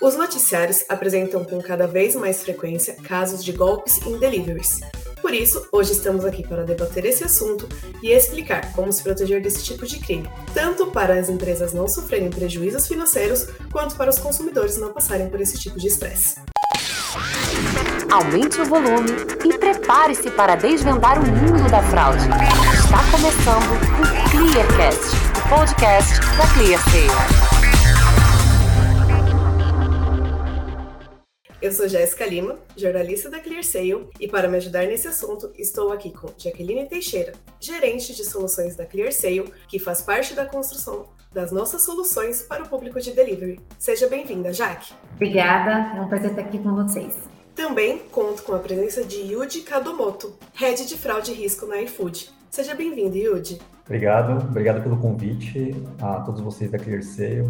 Os noticiários apresentam com cada vez mais frequência casos de golpes em deliveries. Por isso, hoje estamos aqui para debater esse assunto e explicar como se proteger desse tipo de crime, tanto para as empresas não sofrerem prejuízos financeiros, quanto para os consumidores não passarem por esse tipo de estresse. Aumente o volume e prepare-se para desvendar o mundo da fraude. Está começando o Clearcast, o podcast da ClearSale. Eu sou Jéssica Lima, jornalista da ClearSale, e para me ajudar nesse assunto, estou aqui com Jaqueline Teixeira, gerente de soluções da ClearSale, que faz parte da construção das nossas soluções para o público de delivery. Seja bem-vinda, Jaque. Obrigada, é um prazer estar aqui com vocês. Também conto com a presença de Yuji Kadomoto, head de fraude e risco na iFood. Seja bem-vindo, Yuji. Obrigado, obrigado pelo convite a todos vocês da ClearSale.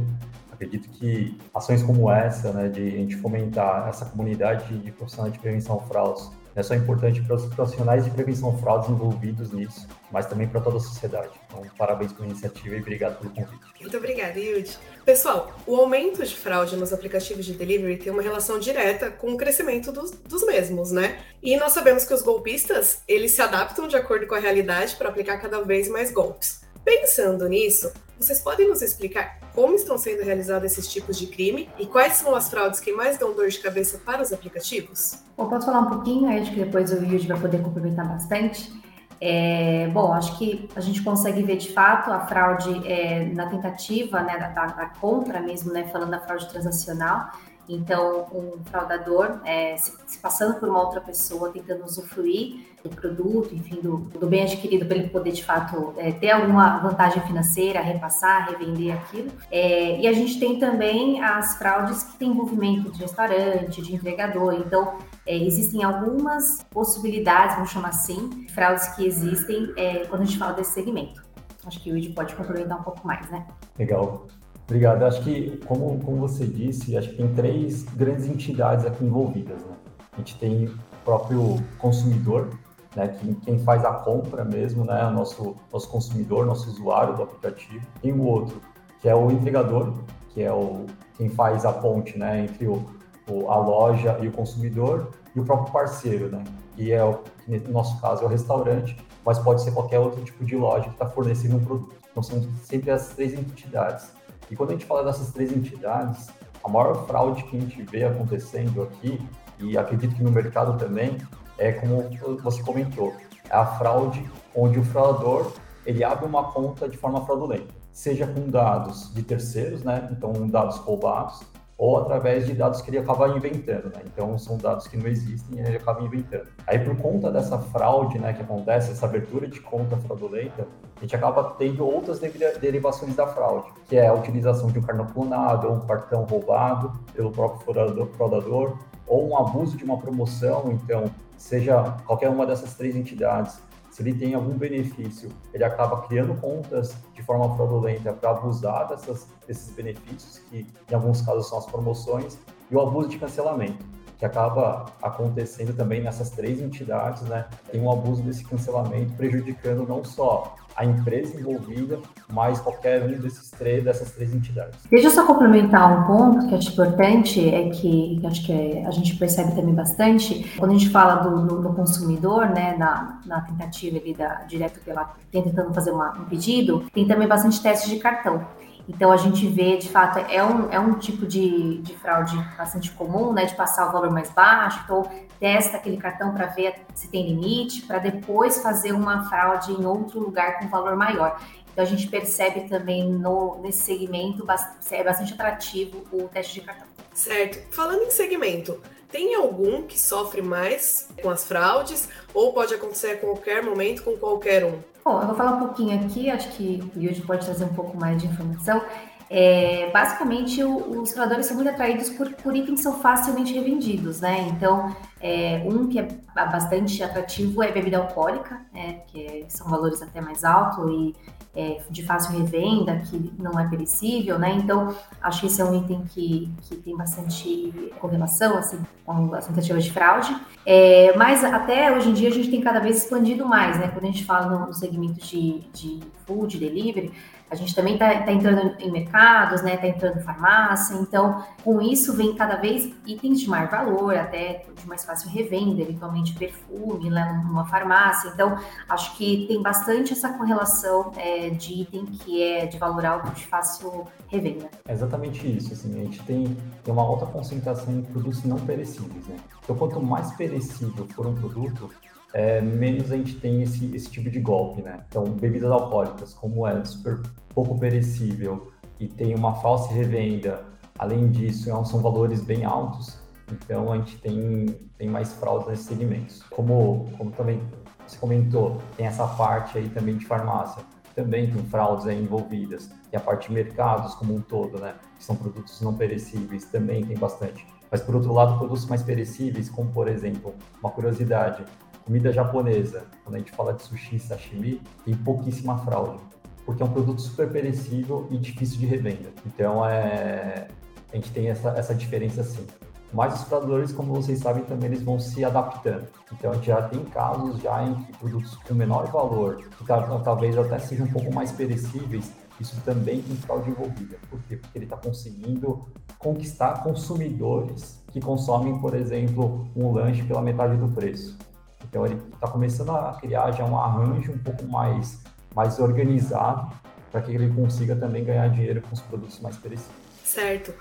Acredito que ações como essa, né, de a gente fomentar essa comunidade de profissionais de prevenção fraudes, é só importante para os profissionais de prevenção fraudes envolvidos nisso, mas também para toda a sociedade. Então, parabéns pela iniciativa e obrigado pelo convite. Muito obrigada, Yudi. Pessoal, o aumento de fraude nos aplicativos de delivery tem uma relação direta com o crescimento dos, dos mesmos, né? E nós sabemos que os golpistas, eles se adaptam de acordo com a realidade para aplicar cada vez mais golpes. Pensando nisso, vocês podem nos explicar como estão sendo realizados esses tipos de crime e quais são as fraudes que mais dão dor de cabeça para os aplicativos? Bom, posso falar um pouquinho, acho que depois o Yudi vai poder complementar bastante. É, bom, acho que a gente consegue ver de fato a fraude é, na tentativa né, da, da, compra mesmo, né, falando da fraude transacional, então, um fraudador é, se, se, passando por uma outra pessoa, tentando usufruir do produto, enfim, do, do bem adquirido para ele poder, de fato, é, ter alguma vantagem financeira, repassar, revender aquilo. É, e a gente tem também as fraudes que têm envolvimento de restaurante, de entregador. Então, é, existem algumas possibilidades, vamos chamar assim, fraudes que existem é, quando a gente fala desse segmento. Acho que o Id pode complementar um pouco mais, né? Legal. Obrigado. Acho que, como, como você disse, acho que tem três grandes entidades aqui envolvidas. Né? A gente tem o próprio consumidor, né, que, quem faz a compra mesmo, né, o nosso, nosso consumidor, nosso usuário do aplicativo. Tem o outro, que é o entregador, que é o, quem faz a ponte né, entre o, o, a loja e o consumidor, e o próprio parceiro, né, que é, o, que no nosso caso, é o restaurante, mas pode ser qualquer outro tipo de loja que está fornecendo um produto. Então, são sempre as três entidades. E quando a gente fala dessas três entidades, a maior fraude que a gente vê acontecendo aqui, e acredito que no mercado também, é como você comentou, é a fraude onde o fraudador ele abre uma conta de forma fraudulenta, seja com dados de terceiros, né? Então dados roubados, ou através de dados que ele acaba inventando, né? Então são dados que não existem e ele acaba inventando. Aí por conta dessa fraude, né, que acontece, essa abertura de conta fraudulenta, a gente acaba tendo outras derivações da fraude, que é a utilização de um cartão clonado ou um cartão roubado pelo próprio fraudador, ou um abuso de uma promoção, então seja qualquer uma dessas três entidades se ele tem algum benefício, ele acaba criando contas de forma fraudulenta para abusar dessas, desses benefícios, que em alguns casos são as promoções, e o abuso de cancelamento, que acaba acontecendo também nessas três entidades, né? Tem um abuso desse cancelamento prejudicando não só a empresa envolvida, mas qualquer um desses três, dessas três entidades. Deixa eu só complementar um ponto que acho importante, é que, que acho que a gente percebe também bastante, quando a gente fala do, do, do consumidor, né, na, na tentativa ali da, direto pela, tentando fazer uma, um pedido, tem também bastante testes de cartão. Então a gente vê, de fato, é um, é um tipo de, de fraude bastante comum, né? De passar o valor mais baixo, então testa aquele cartão para ver se tem limite, para depois fazer uma fraude em outro lugar com valor maior. Então a gente percebe também no, nesse segmento é bastante atrativo o teste de cartão. Certo. Falando em segmento, tem algum que sofre mais com as fraudes ou pode acontecer a qualquer momento com qualquer um? Bom, eu vou falar um pouquinho aqui, acho que o Yuji pode trazer um pouco mais de informação. É, basicamente, o, os frauradores são muito atraídos por, por itens que são facilmente revendidos, né? Então, É, um que é bastante atrativo é bebida alcoólica, né, que é, são valores até mais altos e é, de fácil revenda, que não é perecível, né? Então, acho que esse é um item que, que tem bastante correlação, assim, com as tentativas de fraude. É, mas até hoje em dia a gente tem cada vez expandido mais, né? Quando a gente fala no, segmento de, de food, delivery, a gente também está tá entrando em mercados, né? Está entrando em farmácia. Então, com isso vem cada vez itens de maior valor, até de mais fácil revenda, eventualmente perfume lá numa farmácia. Então, acho que tem bastante essa correlação é, de item que é de valor alto, de fácil revenda. É exatamente isso. Assim, a gente tem, tem uma alta concentração em produtos não perecíveis, né? Então, quanto mais perecível for um produto, é, menos a gente tem esse, esse tipo de golpe, né? Então, bebidas alcoólicas, como é super pouco perecível e tem uma falsa revenda, além disso, é são valores bem altos, então a gente tem, tem mais fraude nesses segmentos. Como, como também você comentou, tem essa parte aí também de farmácia, também tem fraudes aí envolvidas, e a parte de mercados como um todo, né? Que são produtos não perecíveis, também tem bastante. Mas, por outro lado, produtos mais perecíveis, como, por exemplo, uma curiosidade, comida japonesa, quando a gente fala de sushi, sashimi, tem pouquíssima fraude, porque é um produto super perecível e difícil de revenda. Então, é, a gente tem essa, essa diferença sim. Mas os fraudadores, como vocês sabem, também eles vão se adaptando. Então, a gente já tem casos já em que produtos com menor valor, que talvez até sejam um pouco mais perecíveis, isso também tem fraude envolvida. Por quê? Porque ele está conseguindo conquistar consumidores que consomem, por exemplo, um lanche pela metade do preço. Então ele está começando a criar já um arranjo um pouco mais, mais organizado para que ele consiga também ganhar dinheiro com os produtos mais perecíveis. Certo.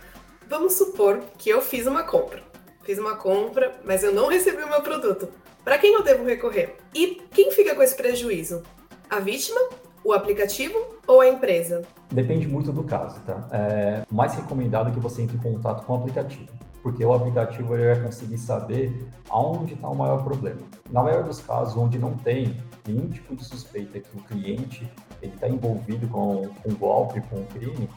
Vamos supor que eu fiz uma compra. Fiz uma compra, mas eu não recebi o meu produto. Para quem eu devo recorrer? E quem fica com esse prejuízo? A vítima, o aplicativo ou a empresa? Depende muito do caso, tá? É mais recomendado que você entre em contato com o aplicativo porque o aplicativo ele vai conseguir saber aonde está o maior problema. Na maioria dos casos, onde não tem nenhum tipo de suspeita que o cliente está envolvido com, com golpe, com crime,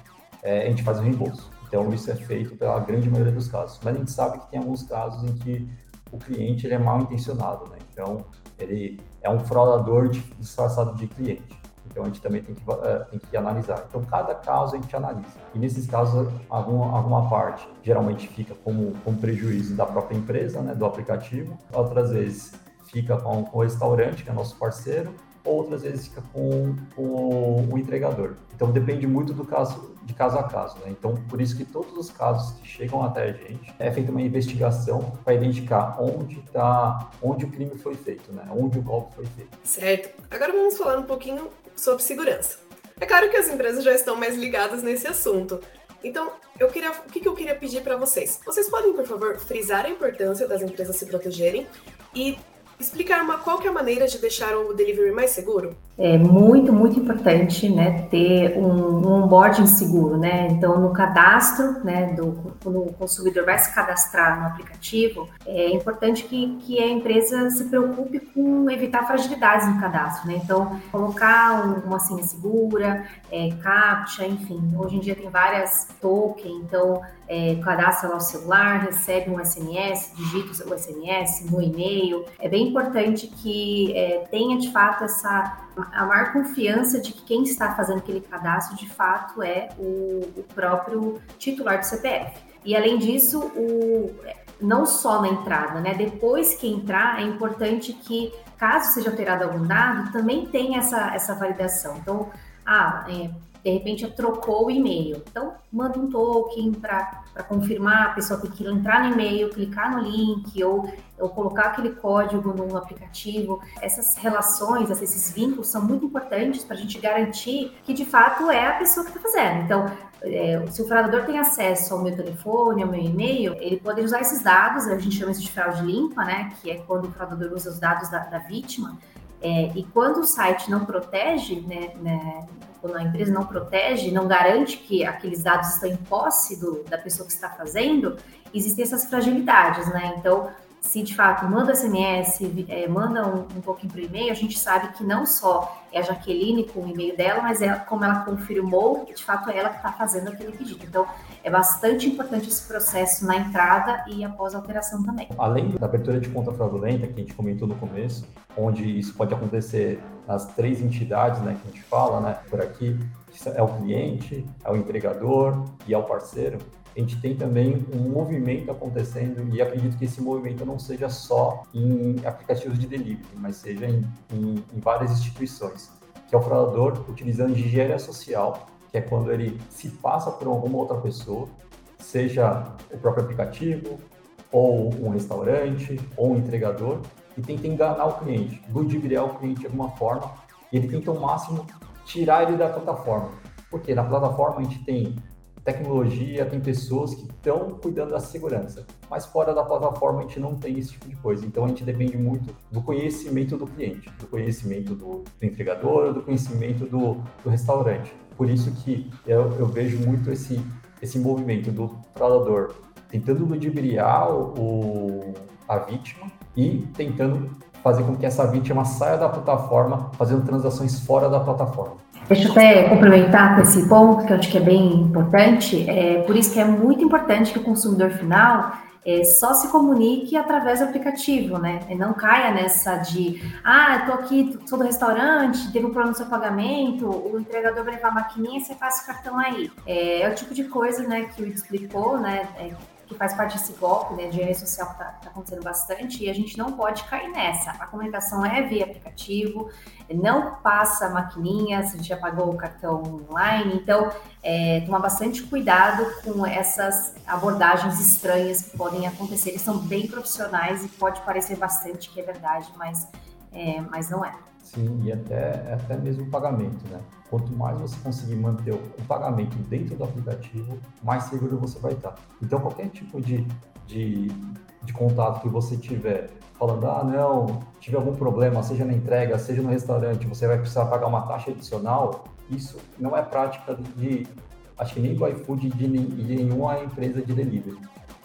é, a gente faz o reembolso. Então, isso é feito pela grande maioria dos casos. Mas a gente sabe que tem alguns casos em que o cliente ele é mal intencionado, né? Então, ele é um fraudador disfarçado de cliente. Então a gente também tem que, uh, tem que analisar. Então cada caso a gente analisa. E nesses casos, alguma, alguma parte geralmente fica como, como prejuízo da própria empresa, né, do aplicativo. Outras vezes fica com, com o restaurante, que é nosso parceiro, outras vezes fica com, com o entregador. Então depende muito do caso, de caso a caso. Né? Então por isso que todos os casos que chegam até a gente é feita uma investigação para identificar onde tá, onde o crime foi feito, né? Onde o golpe foi feito. Certo. Agora vamos falar um pouquinho sobre segurança. É claro que as empresas já estão mais ligadas nesse assunto. Então, eu queria, o que, eu queria pedir para vocês? Vocês podem, por favor, frisar a importância das empresas se protegerem e explicar uma a maneira de deixar o delivery mais seguro? É muito, muito importante, né, ter um, um onboarding seguro, né? Então, no cadastro, né, do, quando o consumidor vai se cadastrar no aplicativo, é importante que, que a empresa se preocupe com evitar fragilidades no cadastro, né? Então, colocar uma senha segura, é, CAPTCHA, enfim. Hoje em dia tem várias tokens, então é, cadastra lá o celular, recebe um SMS, digita o SMS no e-mail. É bem importante que é, tenha de fato essa a maior confiança de que quem está fazendo aquele cadastro de fato é o, o próprio titular do CPF. E além disso, o, não só na entrada, né? Depois que entrar, é importante que, caso seja alterado algum dado, também tenha essa, essa validação. Então, ah, é, de repente trocou o e-mail. Então, manda um token para confirmar, a pessoa tem que entrar no e-mail, clicar no link ou, ou colocar aquele código no aplicativo. Essas relações, esses vínculos são muito importantes para a gente garantir que de fato é a pessoa que está fazendo. Então, é, se o fraudador tem acesso ao meu telefone, ao meu e-mail, ele pode usar esses dados, a gente chama isso de fraude limpa, né? Que é quando o fraudador usa os dados da, da vítima. É, e quando o site não protege, né, né, quando a empresa não protege, não garante que aqueles dados estão em posse do, da pessoa que está fazendo, existem essas fragilidades, né? Então, se de fato manda SMS, é, manda um, um pouquinho por e-mail, a gente sabe que não só é a Jaqueline com o e-mail dela, mas é como ela confirmou, de fato é ela que está fazendo aquele pedido. Então, é bastante importante esse processo na entrada e após a alteração também. Além da abertura de conta fraudulenta, que a gente comentou no começo, onde isso pode acontecer nas três entidades né, que a gente fala né, por aqui, é o cliente, é o entregador e é o parceiro, a gente tem também um movimento acontecendo e acredito que esse movimento não seja só em aplicativos de delivery, mas seja em, em, em várias instituições, que é o fraudador utilizando engenharia social, que é quando ele se passa por alguma outra pessoa, seja o próprio aplicativo, ou um restaurante, ou um entregador, e tenta enganar o cliente, ludibriar o cliente de alguma forma, e ele tenta ao máximo tirar ele da plataforma. Porque na plataforma a gente tem tecnologia, tem pessoas que estão cuidando da segurança, mas fora da plataforma a gente não tem esse tipo de coisa. Então a gente depende muito do conhecimento do cliente, do conhecimento do, do entregador, do conhecimento do, do, restaurante. Por isso que eu, eu, vejo muito esse, esse movimento do fraudador tentando ludibriar o, a vítima e tentando fazer com que essa vítima saia da plataforma, fazendo transações fora da plataforma. Deixa eu até complementar com esse ponto, que eu acho que é bem importante. É, por isso que é muito importante que o consumidor final é, só se comunique através do aplicativo, né? E não caia nessa de, ah, eu aqui, sou do restaurante, teve um problema no seu pagamento, o entregador vai levar a maquininha, você passa o cartão aí. É, é o tipo de coisa, né, que o explicou, né, é, que faz parte desse golpe, né, de engenharia social que está tá acontecendo bastante, e a gente não pode cair nessa. A comunicação é via aplicativo, não passa maquininha, se já pagou o cartão online, então é, tomar bastante cuidado com essas abordagens estranhas que podem acontecer. Eles são bem profissionais e pode parecer bastante que é verdade, mas, é, mas não é. Sim, e até, até mesmo o pagamento, né? Quanto mais você conseguir manter o pagamento dentro do aplicativo, mais seguro você vai estar. Então, qualquer tipo de, de, de contato que você tiver falando, ah, não, tive algum problema, seja na entrega, seja no restaurante, você vai precisar pagar uma taxa adicional, isso não é prática de, acho que nem do iFood de, de nenhuma empresa de delivery.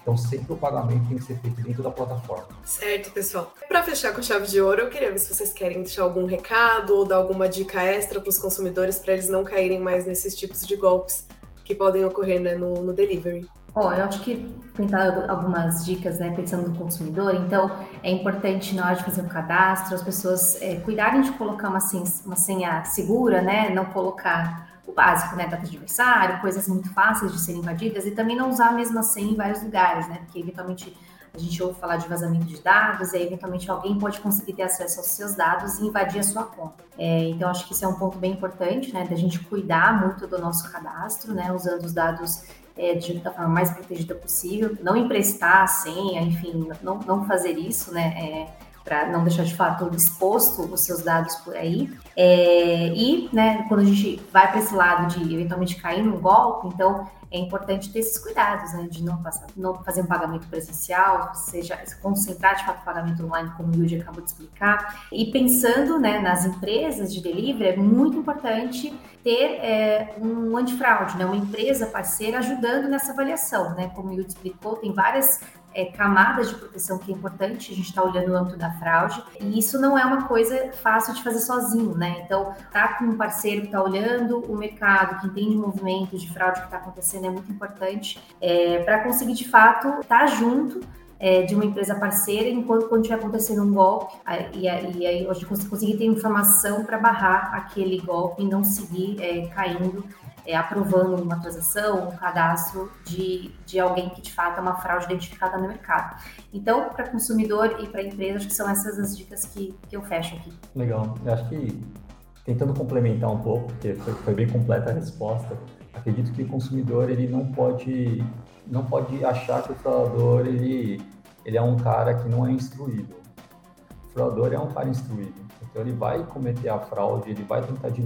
Então, sempre o pagamento tem que ser feito dentro da plataforma. Certo, pessoal. Para fechar com chave de ouro, eu queria ver se vocês querem deixar algum recado ou dar alguma dica extra para os consumidores para eles não caírem mais nesses tipos de golpes que podem ocorrer né, no, no delivery. Bom, eu acho que tentar algumas dicas, né, pensando no consumidor. Então, é importante na hora de fazer o cadastro, as pessoas é, cuidarem de colocar uma senha, uma senha segura, né, não colocar o básico, né, data de aniversário, coisas muito fáceis de serem invadidas e também não usar a mesma senha em vários lugares, né, porque eventualmente a gente ouve falar de vazamento de dados e aí, eventualmente alguém pode conseguir ter acesso aos seus dados e invadir a sua conta. É, então, acho que isso é um ponto bem importante, né, da gente cuidar muito do nosso cadastro, né, usando os dados é, de, da forma mais protegida possível, não emprestar a senha, enfim, não, não fazer isso, né, é, para não deixar de fato exposto os seus dados por aí. É, e, né, quando a gente vai para esse lado de eventualmente cair num golpe, então é importante ter esses cuidados, né, de não, passar, não fazer um pagamento presencial, seja se concentrar de fato o pagamento online, como o Yudi acabou de explicar. E pensando, né, nas empresas de delivery, é muito importante ter é, um antifraude, né, uma empresa parceira ajudando nessa avaliação, né, como o Yudi explicou, tem várias é, camadas de proteção que é importante, a gente está olhando o âmbito da fraude, e isso não é uma coisa fácil de fazer sozinho, né? Então, tá com um parceiro que está olhando o mercado, que entende o movimento de fraude que está acontecendo, é muito importante é, para conseguir, de fato, estar tá junto é, de uma empresa parceira, enquanto quando estiver acontecendo um golpe, e, aí hoje conseguir ter informação para barrar aquele golpe e não seguir é, caindo é, aprovando uma transação, um cadastro de, de alguém que de fato é uma fraude identificada no mercado. Então, para consumidor e para empresa, acho que são essas as dicas que, que eu fecho aqui. Legal. Eu acho que tentando complementar um pouco, porque foi, foi bem completa a resposta, acredito que o consumidor ele não pode não pode achar que o fraudador ele, ele é um cara que não é instruído. O fraudador é um cara instruído. Então ele vai cometer a fraude, ele vai tentar te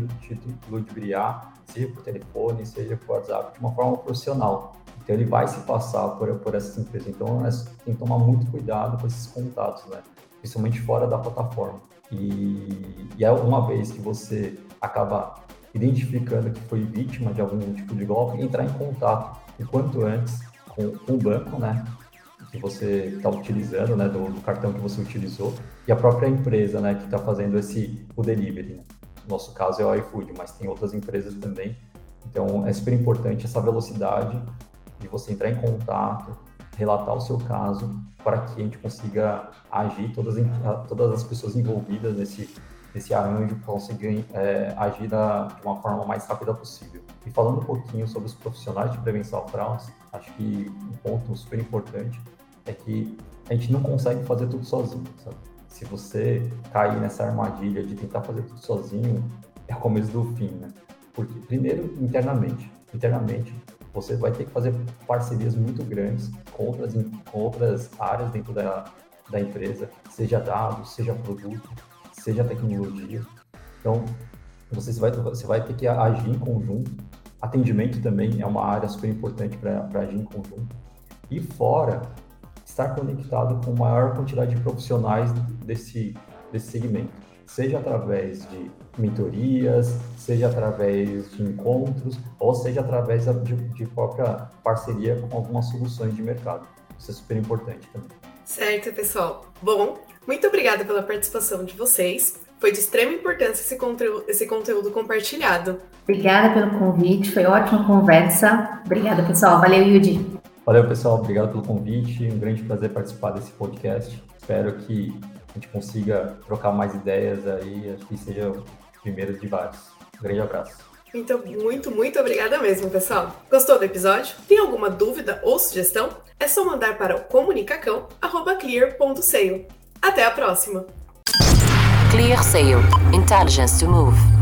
ludibriar, seja por telefone, seja por WhatsApp, de uma forma profissional. Então ele vai se passar por, por essas empresas. Então nós tem que tomar muito cuidado com esses contatos, né? Principalmente fora da plataforma. E, e é uma vez que você acaba identificando que foi vítima de algum tipo de golpe, entrar em contato o quanto antes com, com o banco, né? Que você está utilizando, né, do, do, cartão que você utilizou, e a própria empresa, né, que está fazendo esse o delivery. Né? No nosso caso é o iFood, mas tem outras empresas também. Então é super importante essa velocidade de você entrar em contato, relatar o seu caso, para que a gente consiga agir, todas, todas as pessoas envolvidas nesse, nesse arranjo consigam é, agir da, de uma forma mais rápida possível. E falando um pouquinho sobre os profissionais de prevenção a fraudes, acho que um ponto super importante é que a gente não consegue fazer tudo sozinho, sabe? Se você cair nessa armadilha de tentar fazer tudo sozinho, é o começo do fim, né? Porque, primeiro, internamente. Internamente, você vai ter que fazer parcerias muito grandes com outras, com outras áreas dentro da, da empresa, seja dados, seja produto, seja tecnologia. Então, você vai, você vai ter que agir em conjunto. Atendimento também é uma área super importante para agir em conjunto. E fora, estar conectado com a maior quantidade de profissionais desse, desse segmento, seja através de mentorias, seja através de encontros, ou seja através de, de própria parceria com algumas soluções de mercado. Isso é super importante também. Certo, pessoal. Bom, muito obrigada pela participação de vocês. Foi de extrema importância esse conteúdo, esse conteúdo compartilhado. Obrigada pelo convite, foi ótima conversa. Obrigada, pessoal. Valeu, Yudi. Valeu, pessoal. Obrigado pelo convite. Um grande prazer participar desse podcast. Espero que a gente consiga trocar mais ideias aí. Acho que seja o primeiro de vários. Um grande abraço. Então, muito, muito obrigada mesmo, pessoal. Gostou do episódio? Tem alguma dúvida ou sugestão? É só mandar para o comunicacão.clear.sale. Até a próxima! Clear Sale. Intelligence to move.